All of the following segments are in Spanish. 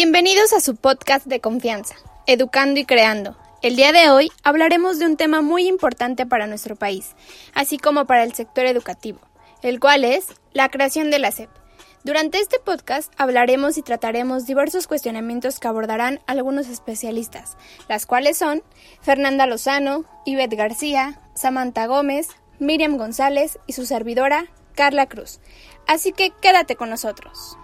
Bienvenidos a su podcast de confianza, Educando y Creando. El día de hoy hablaremos de un tema muy importante para nuestro país, así como para el sector educativo, el cual es la creación de la SEP. Durante este podcast hablaremos y trataremos diversos cuestionamientos que abordarán algunos especialistas, las cuales son Fernanda Lozano, Ivette García, Samantha Gómez, Miriam González y su servidora, Carla Cruz. Así que quédate con nosotros.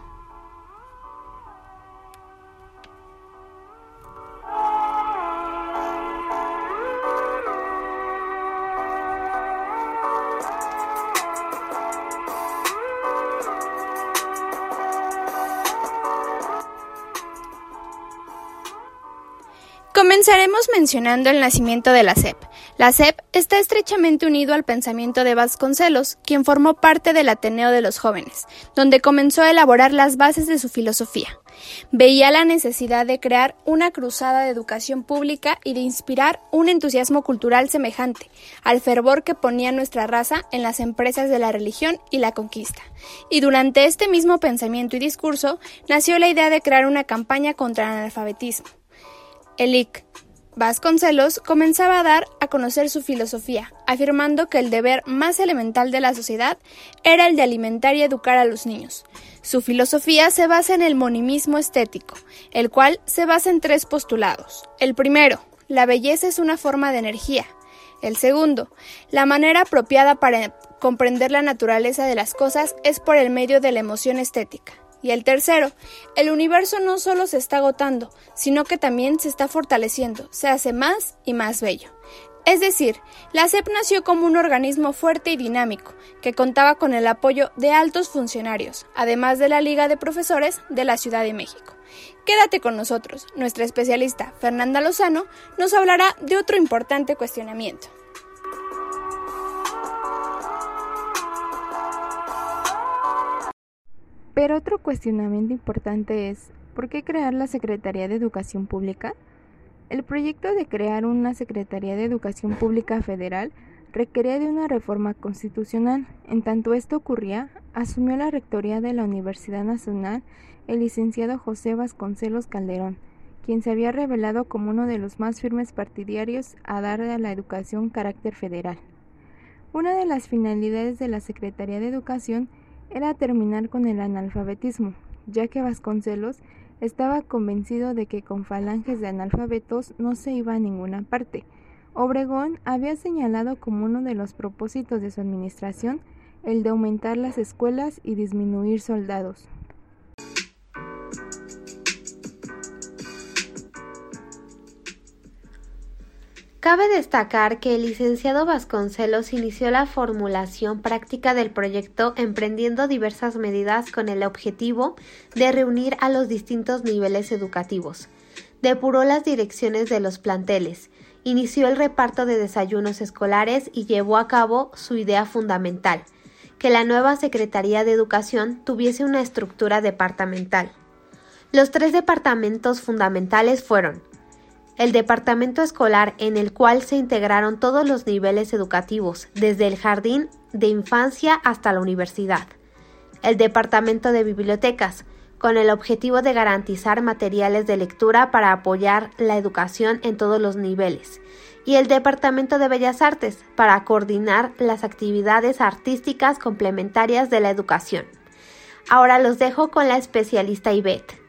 Comenzaremos mencionando el nacimiento de la SEP. La SEP está estrechamente unido al pensamiento de Vasconcelos, quien formó parte del Ateneo de los Jóvenes, donde comenzó a elaborar las bases de su filosofía. Veía la necesidad de crear una cruzada de educación pública y de inspirar un entusiasmo cultural semejante al fervor que ponía nuestra raza en las empresas de la religión y la conquista. Y durante este mismo pensamiento y discurso nació la idea de crear una campaña contra el analfabetismo el Vasconcelos comenzaba a dar a conocer su filosofía, afirmando que el deber más elemental de la sociedad era el de alimentar y educar a los niños. Su filosofía se basa en el monimismo estético, el cual se basa en tres postulados. El primero, la belleza es una forma de energía. El segundo, la manera apropiada para comprender la naturaleza de las cosas es por el medio de la emoción estética. Y el tercero, el universo no solo se está agotando, sino que también se está fortaleciendo, se hace más y más bello. Es decir, la SEP nació como un organismo fuerte y dinámico, que contaba con el apoyo de altos funcionarios, además de la Liga de Profesores de la Ciudad de México. Quédate con nosotros, nuestra especialista Fernanda Lozano nos hablará de otro importante cuestionamiento. Pero otro cuestionamiento importante es, ¿por qué crear la Secretaría de Educación Pública? El proyecto de crear una Secretaría de Educación Pública Federal requería de una reforma constitucional. En tanto esto ocurría, asumió la rectoría de la Universidad Nacional el licenciado José Vasconcelos Calderón, quien se había revelado como uno de los más firmes partidarios a dar a la educación carácter federal. Una de las finalidades de la Secretaría de Educación era terminar con el analfabetismo, ya que Vasconcelos estaba convencido de que con falanges de analfabetos no se iba a ninguna parte. Obregón había señalado como uno de los propósitos de su administración el de aumentar las escuelas y disminuir soldados. Cabe destacar que el licenciado Vasconcelos inició la formulación práctica del proyecto emprendiendo diversas medidas con el objetivo de reunir a los distintos niveles educativos. Depuró las direcciones de los planteles, inició el reparto de desayunos escolares y llevó a cabo su idea fundamental, que la nueva Secretaría de Educación tuviese una estructura departamental. Los tres departamentos fundamentales fueron el departamento escolar en el cual se integraron todos los niveles educativos, desde el jardín de infancia hasta la universidad. El departamento de bibliotecas, con el objetivo de garantizar materiales de lectura para apoyar la educación en todos los niveles. Y el Departamento de Bellas Artes, para coordinar las actividades artísticas complementarias de la educación. Ahora los dejo con la especialista Ivette.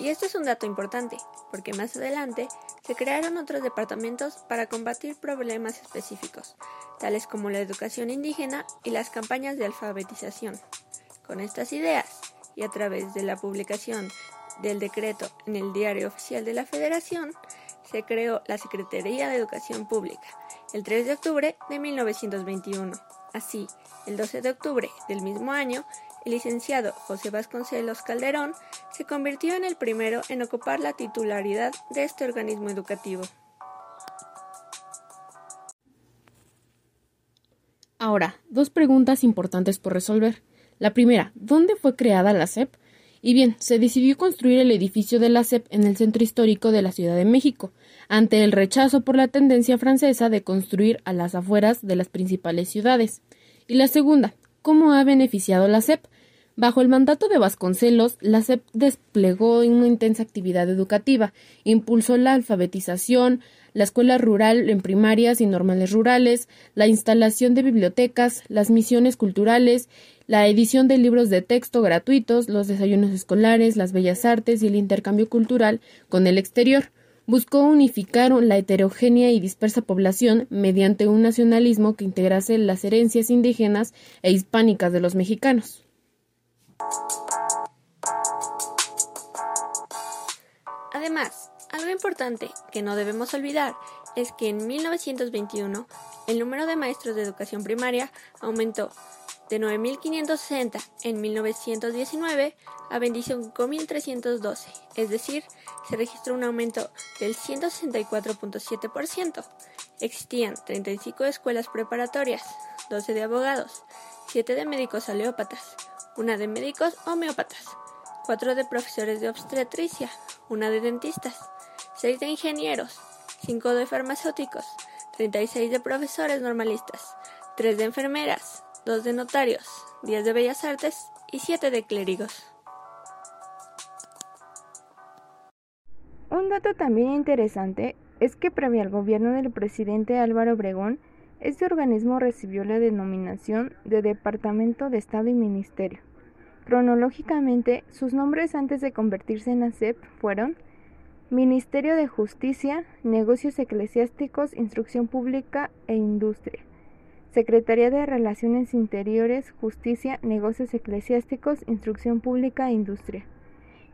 Y esto es un dato importante, porque más adelante se crearon otros departamentos para combatir problemas específicos, tales como la educación indígena y las campañas de alfabetización. Con estas ideas, y a través de la publicación del decreto en el Diario Oficial de la Federación, se creó la Secretaría de Educación Pública el 3 de octubre de 1921. Así, el 12 de octubre del mismo año el licenciado José Vasconcelos Calderón se convirtió en el primero en ocupar la titularidad de este organismo educativo. Ahora, dos preguntas importantes por resolver. La primera, ¿dónde fue creada la SEP? Y bien, se decidió construir el edificio de la SEP en el centro histórico de la Ciudad de México, ante el rechazo por la tendencia francesa de construir a las afueras de las principales ciudades. Y la segunda, ¿cómo ha beneficiado la SEP? Bajo el mandato de Vasconcelos, la SEP desplegó una intensa actividad educativa, impulsó la alfabetización, la escuela rural en primarias y normales rurales, la instalación de bibliotecas, las misiones culturales, la edición de libros de texto gratuitos, los desayunos escolares, las bellas artes y el intercambio cultural con el exterior. Buscó unificar la heterogénea y dispersa población mediante un nacionalismo que integrase las herencias indígenas e hispánicas de los mexicanos. Además, algo importante que no debemos olvidar es que en 1921 el número de maestros de educación primaria aumentó de 9.560 en 1919 a 25.312, es decir, se registró un aumento del 164.7%. Existían 35 escuelas preparatorias, 12 de abogados, 7 de médicos aleópatas, una de médicos homeópatas, 4 de profesores de obstetricia, una de dentistas, 6 de ingenieros, 5 de farmacéuticos, 36 de profesores normalistas, 3 de enfermeras, 2 de notarios, 10 de bellas artes y 7 de clérigos. Un dato también interesante es que previo al gobierno del presidente Álvaro Obregón, este organismo recibió la denominación de Departamento de Estado y Ministerio. Cronológicamente, sus nombres antes de convertirse en ASEP fueron Ministerio de Justicia, Negocios Eclesiásticos, Instrucción Pública e Industria. Secretaría de Relaciones Interiores, Justicia, Negocios Eclesiásticos, Instrucción Pública e Industria.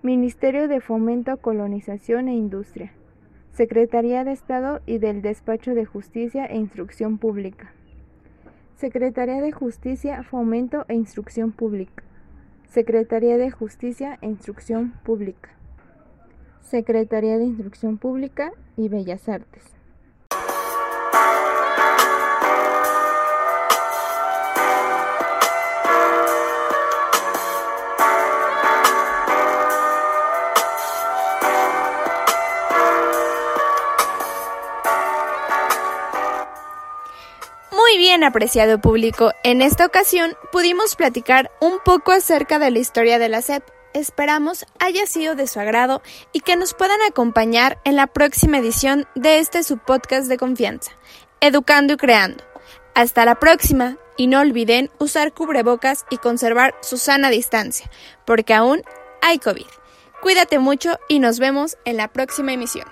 Ministerio de Fomento, Colonización e Industria. Secretaría de Estado y del Despacho de Justicia e Instrucción Pública. Secretaría de Justicia, Fomento e Instrucción Pública. Secretaría de Justicia e Instrucción Pública. Secretaría de Instrucción Pública y Bellas Artes. Apreciado público. En esta ocasión pudimos platicar un poco acerca de la historia de la SEP. Esperamos haya sido de su agrado y que nos puedan acompañar en la próxima edición de este su podcast de confianza, Educando y Creando. Hasta la próxima y no olviden usar cubrebocas y conservar su sana distancia, porque aún hay COVID. Cuídate mucho y nos vemos en la próxima emisión.